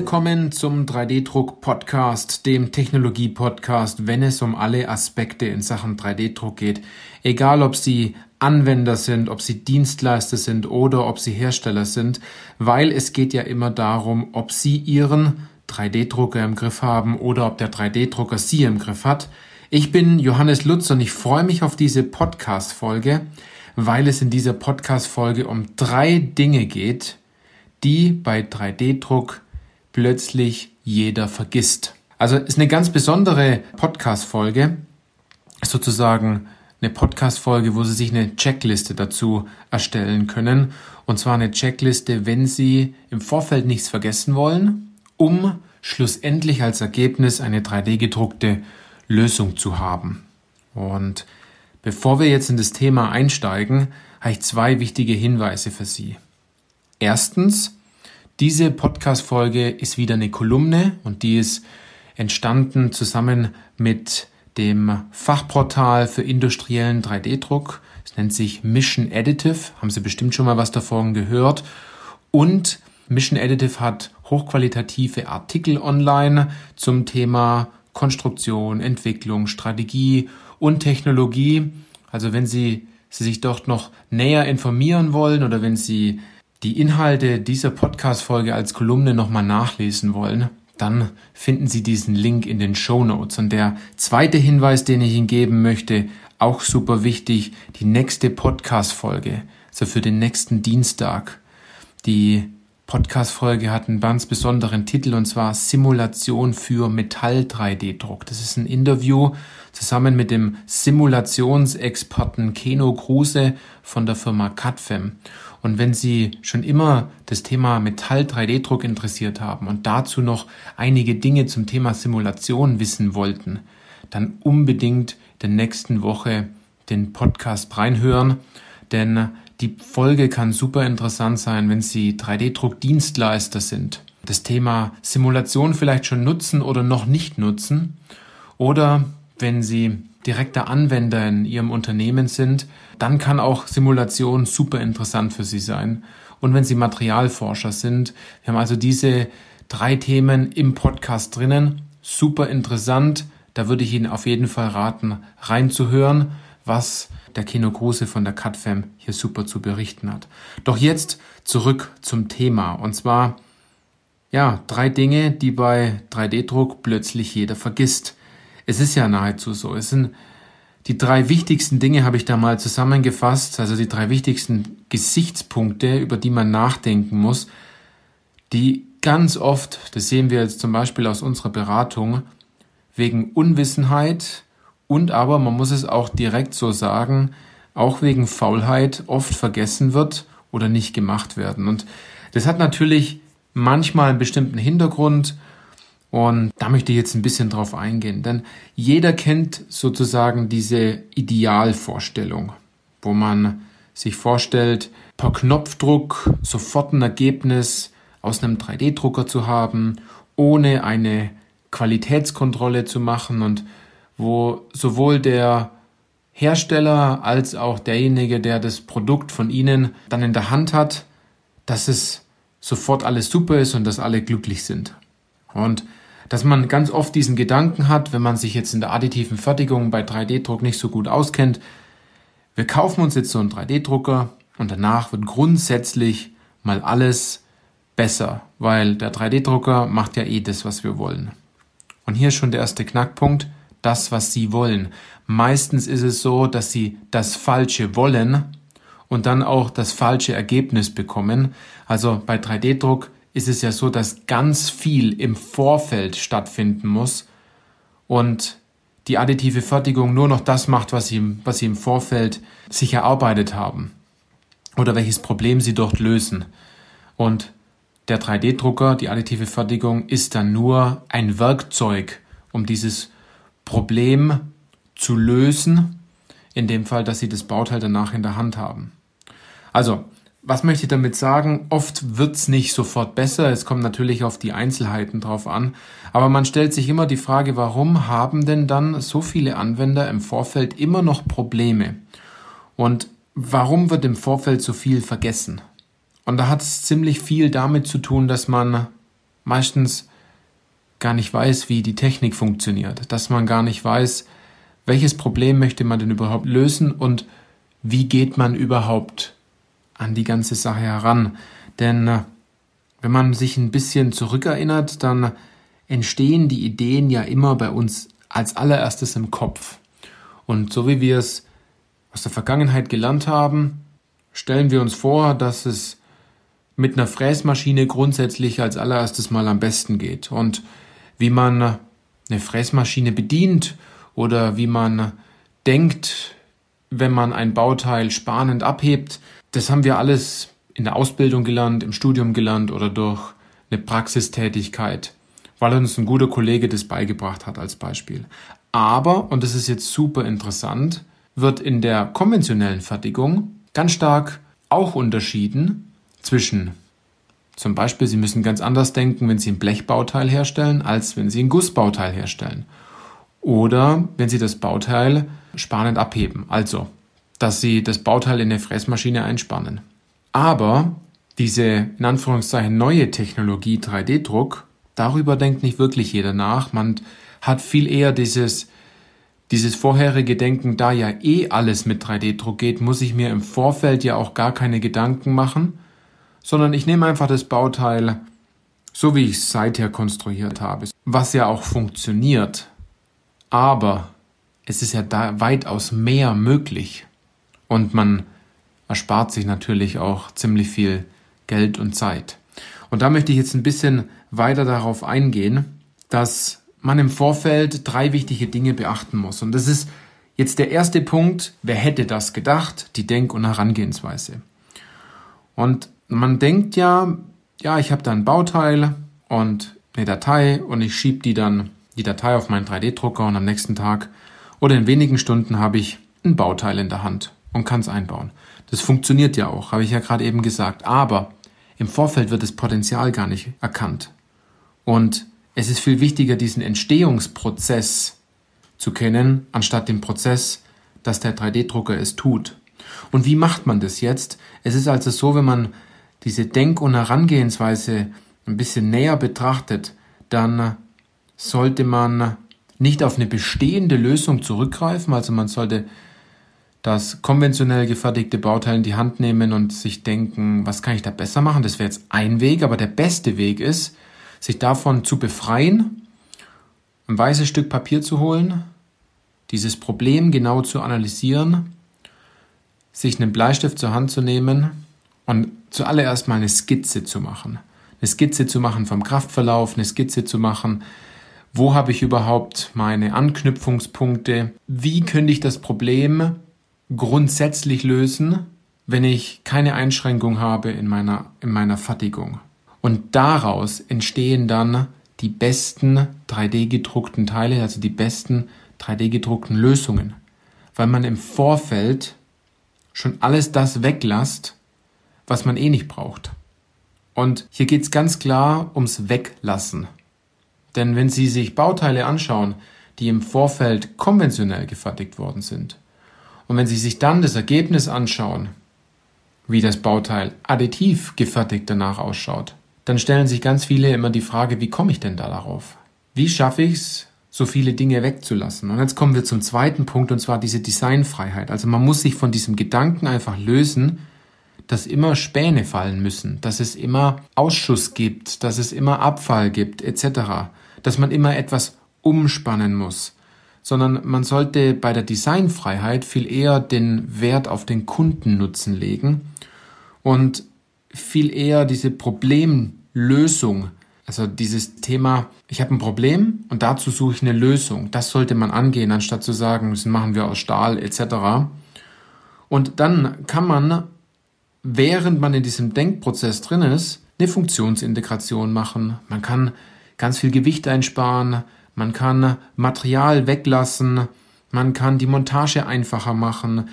Willkommen zum 3D-Druck-Podcast, dem Technologie-Podcast, wenn es um alle Aspekte in Sachen 3D-Druck geht. Egal, ob Sie Anwender sind, ob Sie Dienstleister sind oder ob Sie Hersteller sind, weil es geht ja immer darum, ob Sie Ihren 3D-Drucker im Griff haben oder ob der 3D-Drucker Sie im Griff hat. Ich bin Johannes Lutz und ich freue mich auf diese Podcast-Folge, weil es in dieser Podcast-Folge um drei Dinge geht, die bei 3D-Druck plötzlich jeder vergisst. Also ist eine ganz besondere Podcast-Folge, sozusagen eine Podcast-Folge, wo Sie sich eine Checkliste dazu erstellen können. Und zwar eine Checkliste, wenn Sie im Vorfeld nichts vergessen wollen, um schlussendlich als Ergebnis eine 3D-gedruckte Lösung zu haben. Und bevor wir jetzt in das Thema einsteigen, habe ich zwei wichtige Hinweise für Sie. Erstens, diese Podcast-Folge ist wieder eine Kolumne und die ist entstanden zusammen mit dem Fachportal für industriellen 3D-Druck. Es nennt sich Mission Additive. Haben Sie bestimmt schon mal was davon gehört. Und Mission Additive hat hochqualitative Artikel online zum Thema Konstruktion, Entwicklung, Strategie und Technologie. Also wenn Sie, Sie sich dort noch näher informieren wollen oder wenn Sie die Inhalte dieser Podcast-Folge als Kolumne nochmal nachlesen wollen, dann finden Sie diesen Link in den Show Notes. Und der zweite Hinweis, den ich Ihnen geben möchte, auch super wichtig, die nächste Podcast-Folge, also für den nächsten Dienstag. Die Podcast-Folge hat einen ganz besonderen Titel und zwar Simulation für Metall-3D-Druck. Das ist ein Interview zusammen mit dem Simulationsexperten Keno Kruse von der Firma CADFEM. Und wenn Sie schon immer das Thema Metall-3D-Druck interessiert haben und dazu noch einige Dinge zum Thema Simulation wissen wollten, dann unbedingt der nächsten Woche den Podcast reinhören, denn die Folge kann super interessant sein, wenn Sie 3D-Druck-Dienstleister sind. Das Thema Simulation vielleicht schon nutzen oder noch nicht nutzen. Oder wenn Sie direkter Anwender in Ihrem Unternehmen sind, dann kann auch Simulation super interessant für Sie sein. Und wenn Sie Materialforscher sind, wir haben also diese drei Themen im Podcast drinnen. Super interessant. Da würde ich Ihnen auf jeden Fall raten, reinzuhören, was der Kino Kruse von der CutFam hier super zu berichten hat. Doch jetzt zurück zum Thema. Und zwar, ja, drei Dinge, die bei 3D-Druck plötzlich jeder vergisst. Es ist ja nahezu so. Es sind die drei wichtigsten Dinge habe ich da mal zusammengefasst, also die drei wichtigsten Gesichtspunkte, über die man nachdenken muss, die ganz oft, das sehen wir jetzt zum Beispiel aus unserer Beratung, wegen Unwissenheit, und aber, man muss es auch direkt so sagen, auch wegen Faulheit oft vergessen wird oder nicht gemacht werden. Und das hat natürlich manchmal einen bestimmten Hintergrund und da möchte ich jetzt ein bisschen drauf eingehen, denn jeder kennt sozusagen diese Idealvorstellung, wo man sich vorstellt, per Knopfdruck sofort ein Ergebnis aus einem 3D-Drucker zu haben, ohne eine Qualitätskontrolle zu machen und wo sowohl der Hersteller als auch derjenige, der das Produkt von Ihnen dann in der Hand hat, dass es sofort alles super ist und dass alle glücklich sind. Und dass man ganz oft diesen Gedanken hat, wenn man sich jetzt in der additiven Fertigung bei 3D-Druck nicht so gut auskennt, wir kaufen uns jetzt so einen 3D-Drucker und danach wird grundsätzlich mal alles besser, weil der 3D-Drucker macht ja eh das, was wir wollen. Und hier ist schon der erste Knackpunkt das, was sie wollen. Meistens ist es so, dass sie das Falsche wollen und dann auch das falsche Ergebnis bekommen. Also bei 3D-Druck ist es ja so, dass ganz viel im Vorfeld stattfinden muss und die additive Fertigung nur noch das macht, was sie, was sie im Vorfeld sich erarbeitet haben oder welches Problem sie dort lösen. Und der 3D-Drucker, die additive Fertigung, ist dann nur ein Werkzeug, um dieses Problem zu lösen, in dem Fall, dass Sie das Bauteil danach in der Hand haben. Also, was möchte ich damit sagen? Oft wird's nicht sofort besser. Es kommt natürlich auf die Einzelheiten drauf an. Aber man stellt sich immer die Frage, warum haben denn dann so viele Anwender im Vorfeld immer noch Probleme? Und warum wird im Vorfeld so viel vergessen? Und da hat es ziemlich viel damit zu tun, dass man meistens gar nicht weiß, wie die Technik funktioniert, dass man gar nicht weiß, welches Problem möchte man denn überhaupt lösen und wie geht man überhaupt an die ganze Sache heran. Denn äh, wenn man sich ein bisschen zurückerinnert, dann entstehen die Ideen ja immer bei uns als allererstes im Kopf. Und so wie wir es aus der Vergangenheit gelernt haben, stellen wir uns vor, dass es mit einer Fräsmaschine grundsätzlich als allererstes mal am besten geht. Und wie man eine Fräsmaschine bedient oder wie man denkt, wenn man ein Bauteil spanend abhebt, das haben wir alles in der Ausbildung gelernt, im Studium gelernt oder durch eine Praxistätigkeit, weil uns ein guter Kollege das beigebracht hat als Beispiel. Aber, und das ist jetzt super interessant, wird in der konventionellen Fertigung ganz stark auch unterschieden zwischen zum Beispiel, Sie müssen ganz anders denken, wenn Sie ein Blechbauteil herstellen, als wenn Sie ein Gussbauteil herstellen. Oder wenn Sie das Bauteil spanend abheben, also dass Sie das Bauteil in eine Fräsmaschine einspannen. Aber diese in Anführungszeichen neue Technologie 3D-Druck, darüber denkt nicht wirklich jeder nach. Man hat viel eher dieses dieses vorherige Denken, da ja eh alles mit 3D-Druck geht, muss ich mir im Vorfeld ja auch gar keine Gedanken machen, sondern ich nehme einfach das Bauteil, so wie ich es seither konstruiert habe, was ja auch funktioniert. Aber es ist ja da weitaus mehr möglich. Und man erspart sich natürlich auch ziemlich viel Geld und Zeit. Und da möchte ich jetzt ein bisschen weiter darauf eingehen, dass man im Vorfeld drei wichtige Dinge beachten muss. Und das ist jetzt der erste Punkt, wer hätte das gedacht, die Denk- und Herangehensweise. Und man denkt ja, ja, ich habe da ein Bauteil und eine Datei und ich schiebe die dann, die Datei auf meinen 3D-Drucker und am nächsten Tag oder in wenigen Stunden habe ich ein Bauteil in der Hand und kann es einbauen. Das funktioniert ja auch, habe ich ja gerade eben gesagt. Aber im Vorfeld wird das Potenzial gar nicht erkannt. Und es ist viel wichtiger, diesen Entstehungsprozess zu kennen, anstatt den Prozess, dass der 3D-Drucker es tut. Und wie macht man das jetzt? Es ist also so, wenn man diese Denk- und Herangehensweise ein bisschen näher betrachtet, dann sollte man nicht auf eine bestehende Lösung zurückgreifen, also man sollte das konventionell gefertigte Bauteil in die Hand nehmen und sich denken, was kann ich da besser machen? Das wäre jetzt ein Weg, aber der beste Weg ist, sich davon zu befreien, ein weißes Stück Papier zu holen, dieses Problem genau zu analysieren, sich einen Bleistift zur Hand zu nehmen und zuallererst mal eine Skizze zu machen. Eine Skizze zu machen vom Kraftverlauf, eine Skizze zu machen, wo habe ich überhaupt meine Anknüpfungspunkte, wie könnte ich das Problem grundsätzlich lösen, wenn ich keine Einschränkung habe in meiner, in meiner Fertigung. Und daraus entstehen dann die besten 3D gedruckten Teile, also die besten 3D gedruckten Lösungen, weil man im Vorfeld schon alles das weglasst, was man eh nicht braucht. Und hier geht es ganz klar ums Weglassen. Denn wenn Sie sich Bauteile anschauen, die im Vorfeld konventionell gefertigt worden sind, und wenn Sie sich dann das Ergebnis anschauen, wie das Bauteil additiv gefertigt danach ausschaut, dann stellen sich ganz viele immer die Frage, wie komme ich denn da darauf? Wie schaffe ich es, so viele Dinge wegzulassen? Und jetzt kommen wir zum zweiten Punkt, und zwar diese Designfreiheit. Also man muss sich von diesem Gedanken einfach lösen, dass immer Späne fallen müssen, dass es immer Ausschuss gibt, dass es immer Abfall gibt, etc., dass man immer etwas umspannen muss, sondern man sollte bei der Designfreiheit viel eher den Wert auf den Kundennutzen legen und viel eher diese Problemlösung, also dieses Thema, ich habe ein Problem und dazu suche ich eine Lösung. Das sollte man angehen, anstatt zu sagen, das machen wir aus Stahl etc. Und dann kann man, während man in diesem Denkprozess drin ist, eine Funktionsintegration machen. Man kann ganz viel Gewicht einsparen, man kann Material weglassen, man kann die Montage einfacher machen,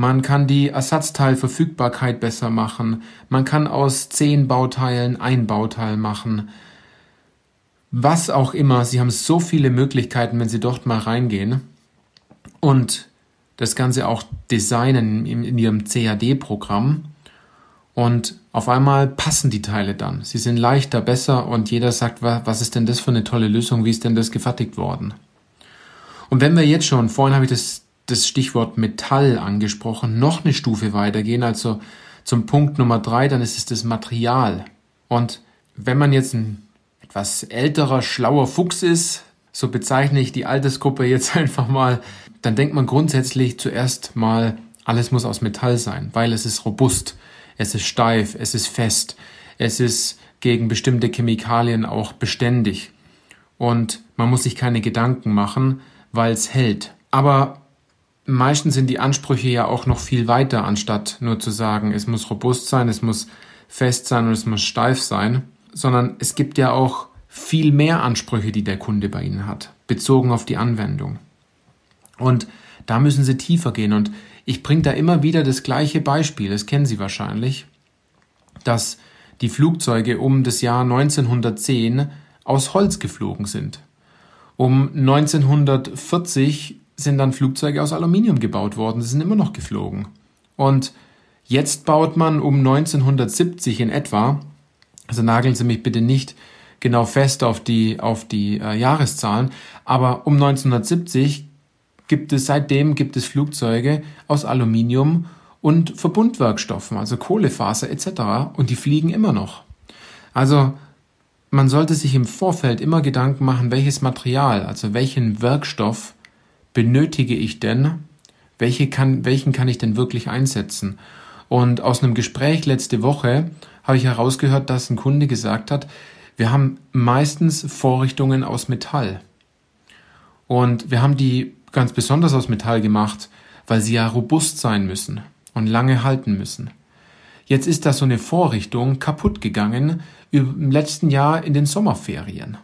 man kann die Ersatzteilverfügbarkeit besser machen. Man kann aus zehn Bauteilen ein Bauteil machen. Was auch immer. Sie haben so viele Möglichkeiten, wenn Sie dort mal reingehen. Und das Ganze auch designen in, Ihrem CAD-Programm. Und auf einmal passen die Teile dann. Sie sind leichter, besser und jeder sagt, was ist denn das für eine tolle Lösung? Wie ist denn das gefertigt worden? Und wenn wir jetzt schon, vorhin habe ich das, das Stichwort Metall angesprochen, noch eine Stufe weitergehen, also zum Punkt Nummer drei, dann ist es das Material. Und wenn man jetzt ein etwas älterer, schlauer Fuchs ist, so bezeichne ich die Altersgruppe jetzt einfach mal, dann denkt man grundsätzlich zuerst mal, alles muss aus Metall sein, weil es ist robust, es ist steif, es ist fest, es ist gegen bestimmte Chemikalien auch beständig. Und man muss sich keine Gedanken machen, weil es hält. Aber meistens sind die Ansprüche ja auch noch viel weiter, anstatt nur zu sagen, es muss robust sein, es muss fest sein und es muss steif sein, sondern es gibt ja auch viel mehr Ansprüche, die der Kunde bei Ihnen hat, bezogen auf die Anwendung. Und da müssen Sie tiefer gehen. Und ich bringe da immer wieder das gleiche Beispiel, das kennen Sie wahrscheinlich, dass die Flugzeuge um das Jahr 1910 aus Holz geflogen sind. Um 1940 sind dann Flugzeuge aus Aluminium gebaut worden, sie sind immer noch geflogen. Und jetzt baut man um 1970 in etwa, also nageln Sie mich bitte nicht genau fest auf die, auf die äh, Jahreszahlen, aber um 1970 gibt es, seitdem gibt es Flugzeuge aus Aluminium und Verbundwerkstoffen, also Kohlefaser etc. und die fliegen immer noch. Also man sollte sich im Vorfeld immer Gedanken machen, welches Material, also welchen Werkstoff benötige ich denn, welche kann, welchen kann ich denn wirklich einsetzen. Und aus einem Gespräch letzte Woche habe ich herausgehört, dass ein Kunde gesagt hat, wir haben meistens Vorrichtungen aus Metall. Und wir haben die ganz besonders aus Metall gemacht, weil sie ja robust sein müssen und lange halten müssen. Jetzt ist da so eine Vorrichtung kaputt gegangen im letzten Jahr in den Sommerferien.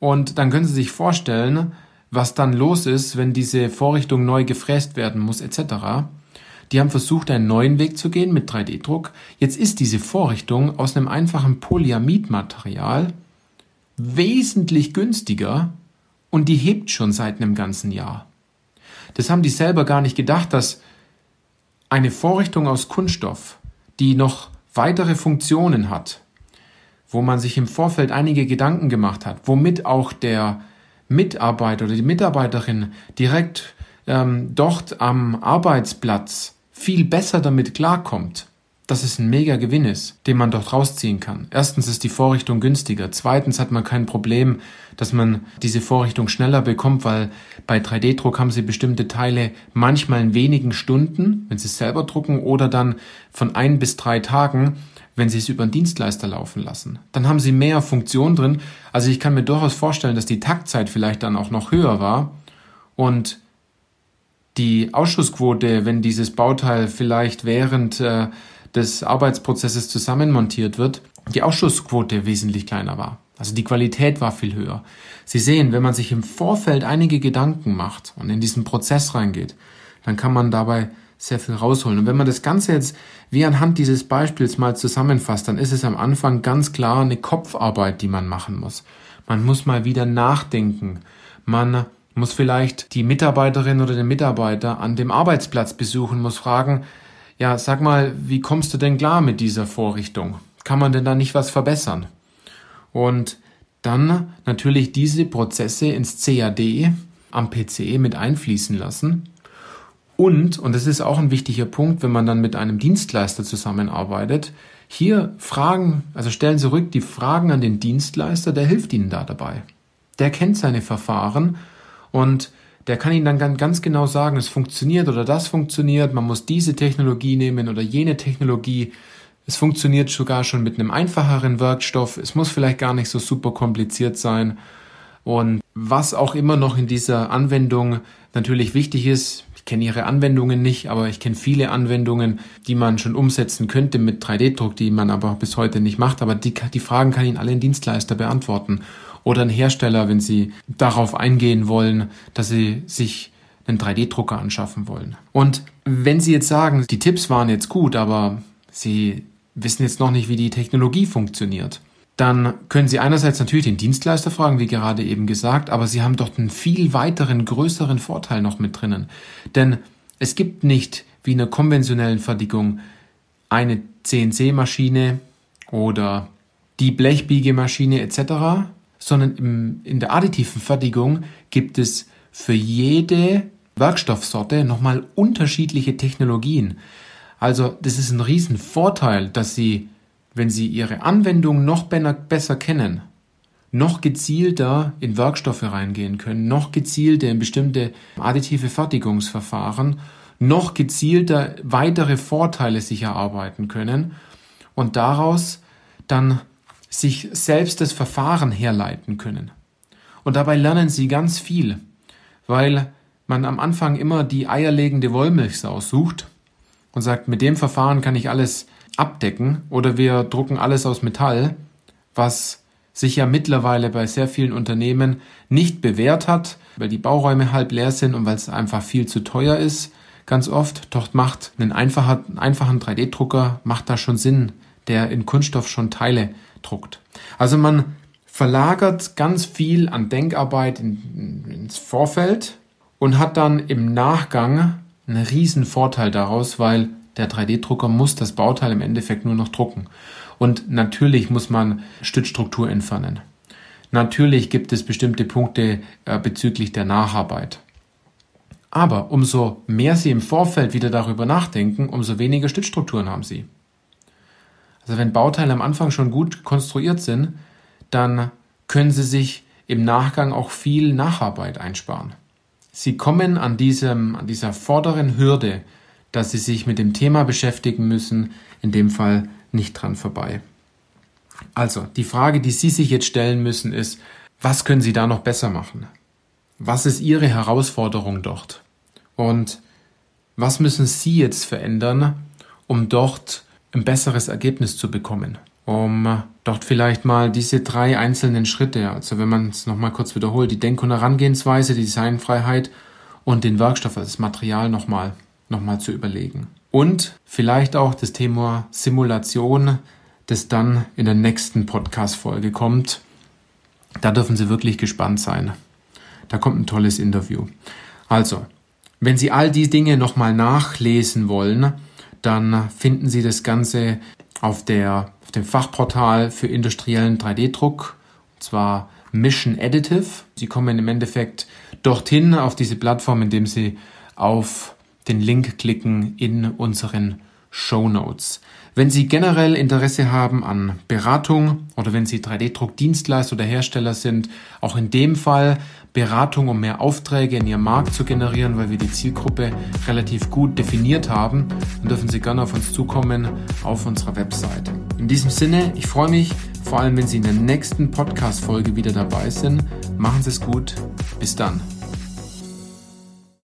Und dann können Sie sich vorstellen, was dann los ist, wenn diese Vorrichtung neu gefräst werden muss etc. Die haben versucht, einen neuen Weg zu gehen mit 3D-Druck. Jetzt ist diese Vorrichtung aus einem einfachen Polyamidmaterial wesentlich günstiger und die hebt schon seit einem ganzen Jahr. Das haben die selber gar nicht gedacht, dass eine Vorrichtung aus Kunststoff, die noch weitere Funktionen hat, wo man sich im Vorfeld einige Gedanken gemacht hat, womit auch der Mitarbeiter oder die Mitarbeiterin direkt ähm, dort am Arbeitsplatz viel besser damit klarkommt, dass es ein mega Gewinn ist, den man dort rausziehen kann. Erstens ist die Vorrichtung günstiger. Zweitens hat man kein Problem, dass man diese Vorrichtung schneller bekommt, weil bei 3D-Druck haben sie bestimmte Teile manchmal in wenigen Stunden, wenn sie es selber drucken, oder dann von ein bis drei Tagen, wenn sie es über einen Dienstleister laufen lassen. Dann haben sie mehr Funktion drin. Also ich kann mir durchaus vorstellen, dass die Taktzeit vielleicht dann auch noch höher war und die Ausschussquote, wenn dieses Bauteil vielleicht während äh, des Arbeitsprozesses zusammenmontiert wird, die Ausschussquote wesentlich kleiner war. Also die Qualität war viel höher. Sie sehen, wenn man sich im Vorfeld einige Gedanken macht und in diesen Prozess reingeht, dann kann man dabei sehr viel rausholen. Und wenn man das Ganze jetzt wie anhand dieses Beispiels mal zusammenfasst, dann ist es am Anfang ganz klar eine Kopfarbeit, die man machen muss. Man muss mal wieder nachdenken. Man muss vielleicht die Mitarbeiterin oder den Mitarbeiter an dem Arbeitsplatz besuchen, muss fragen, ja, sag mal, wie kommst du denn klar mit dieser Vorrichtung? Kann man denn da nicht was verbessern? Und dann natürlich diese Prozesse ins CAD am PC mit einfließen lassen. Und, und das ist auch ein wichtiger Punkt, wenn man dann mit einem Dienstleister zusammenarbeitet, hier Fragen, also stellen Sie rück die Fragen an den Dienstleister, der hilft Ihnen da dabei. Der kennt seine Verfahren und der kann Ihnen dann ganz genau sagen, es funktioniert oder das funktioniert, man muss diese Technologie nehmen oder jene Technologie. Es funktioniert sogar schon mit einem einfacheren Werkstoff. Es muss vielleicht gar nicht so super kompliziert sein. Und was auch immer noch in dieser Anwendung natürlich wichtig ist, ich kenne Ihre Anwendungen nicht, aber ich kenne viele Anwendungen, die man schon umsetzen könnte mit 3D-Druck, die man aber bis heute nicht macht. Aber die, die Fragen kann Ihnen alle ein Dienstleister beantworten oder ein Hersteller, wenn Sie darauf eingehen wollen, dass Sie sich einen 3D-Drucker anschaffen wollen. Und wenn Sie jetzt sagen, die Tipps waren jetzt gut, aber Sie wissen jetzt noch nicht, wie die Technologie funktioniert, dann können Sie einerseits natürlich den Dienstleister fragen, wie gerade eben gesagt, aber Sie haben dort einen viel weiteren, größeren Vorteil noch mit drinnen. Denn es gibt nicht wie in einer konventionellen Fertigung eine CNC-Maschine oder die Blechbiegemaschine etc., sondern im, in der additiven Fertigung gibt es für jede Werkstoffsorte nochmal unterschiedliche Technologien. Also das ist ein Riesenvorteil, dass Sie, wenn Sie Ihre Anwendung noch besser kennen, noch gezielter in Werkstoffe reingehen können, noch gezielter in bestimmte additive Fertigungsverfahren, noch gezielter weitere Vorteile sich erarbeiten können und daraus dann sich selbst das Verfahren herleiten können. Und dabei lernen sie ganz viel, weil man am Anfang immer die eierlegende Wollmilchsau sucht und sagt, mit dem Verfahren kann ich alles abdecken oder wir drucken alles aus Metall, was sich ja mittlerweile bei sehr vielen Unternehmen nicht bewährt hat, weil die Bauräume halb leer sind und weil es einfach viel zu teuer ist. Ganz oft, doch macht einen einfachen, einfachen 3D-Drucker macht da schon Sinn, der in Kunststoff schon Teile druckt. Also man verlagert ganz viel an Denkarbeit in, ins Vorfeld und hat dann im Nachgang einen riesen Vorteil daraus, weil der 3D-Drucker muss das Bauteil im Endeffekt nur noch drucken. Und natürlich muss man Stützstruktur entfernen. Natürlich gibt es bestimmte Punkte äh, bezüglich der Nacharbeit. Aber umso mehr Sie im Vorfeld wieder darüber nachdenken, umso weniger Stützstrukturen haben Sie. Also wenn Bauteile am Anfang schon gut konstruiert sind, dann können Sie sich im Nachgang auch viel Nacharbeit einsparen. Sie kommen an, diesem, an dieser vorderen Hürde, dass Sie sich mit dem Thema beschäftigen müssen, in dem Fall nicht dran vorbei. Also, die Frage, die Sie sich jetzt stellen müssen, ist, was können Sie da noch besser machen? Was ist Ihre Herausforderung dort? Und was müssen Sie jetzt verändern, um dort ein besseres Ergebnis zu bekommen? Um dort vielleicht mal diese drei einzelnen Schritte, also wenn man es nochmal kurz wiederholt, die Denk- und Herangehensweise, die Designfreiheit und den Werkstoff, also das Material nochmal, nochmal zu überlegen. Und vielleicht auch das Thema Simulation, das dann in der nächsten Podcast-Folge kommt. Da dürfen Sie wirklich gespannt sein. Da kommt ein tolles Interview. Also, wenn Sie all die Dinge nochmal nachlesen wollen, dann finden Sie das Ganze auf, der, auf dem Fachportal für industriellen 3D-Druck, und zwar Mission Additive. Sie kommen im Endeffekt dorthin auf diese Plattform, indem Sie auf den Link klicken in unseren Show Notes. Wenn Sie generell Interesse haben an Beratung oder wenn Sie 3D-Druck-Dienstleister oder Hersteller sind, auch in dem Fall Beratung, um mehr Aufträge in Ihrem Markt zu generieren, weil wir die Zielgruppe relativ gut definiert haben, dann dürfen Sie gerne auf uns zukommen auf unserer Webseite. In diesem Sinne, ich freue mich, vor allem wenn Sie in der nächsten Podcast-Folge wieder dabei sind. Machen Sie es gut. Bis dann.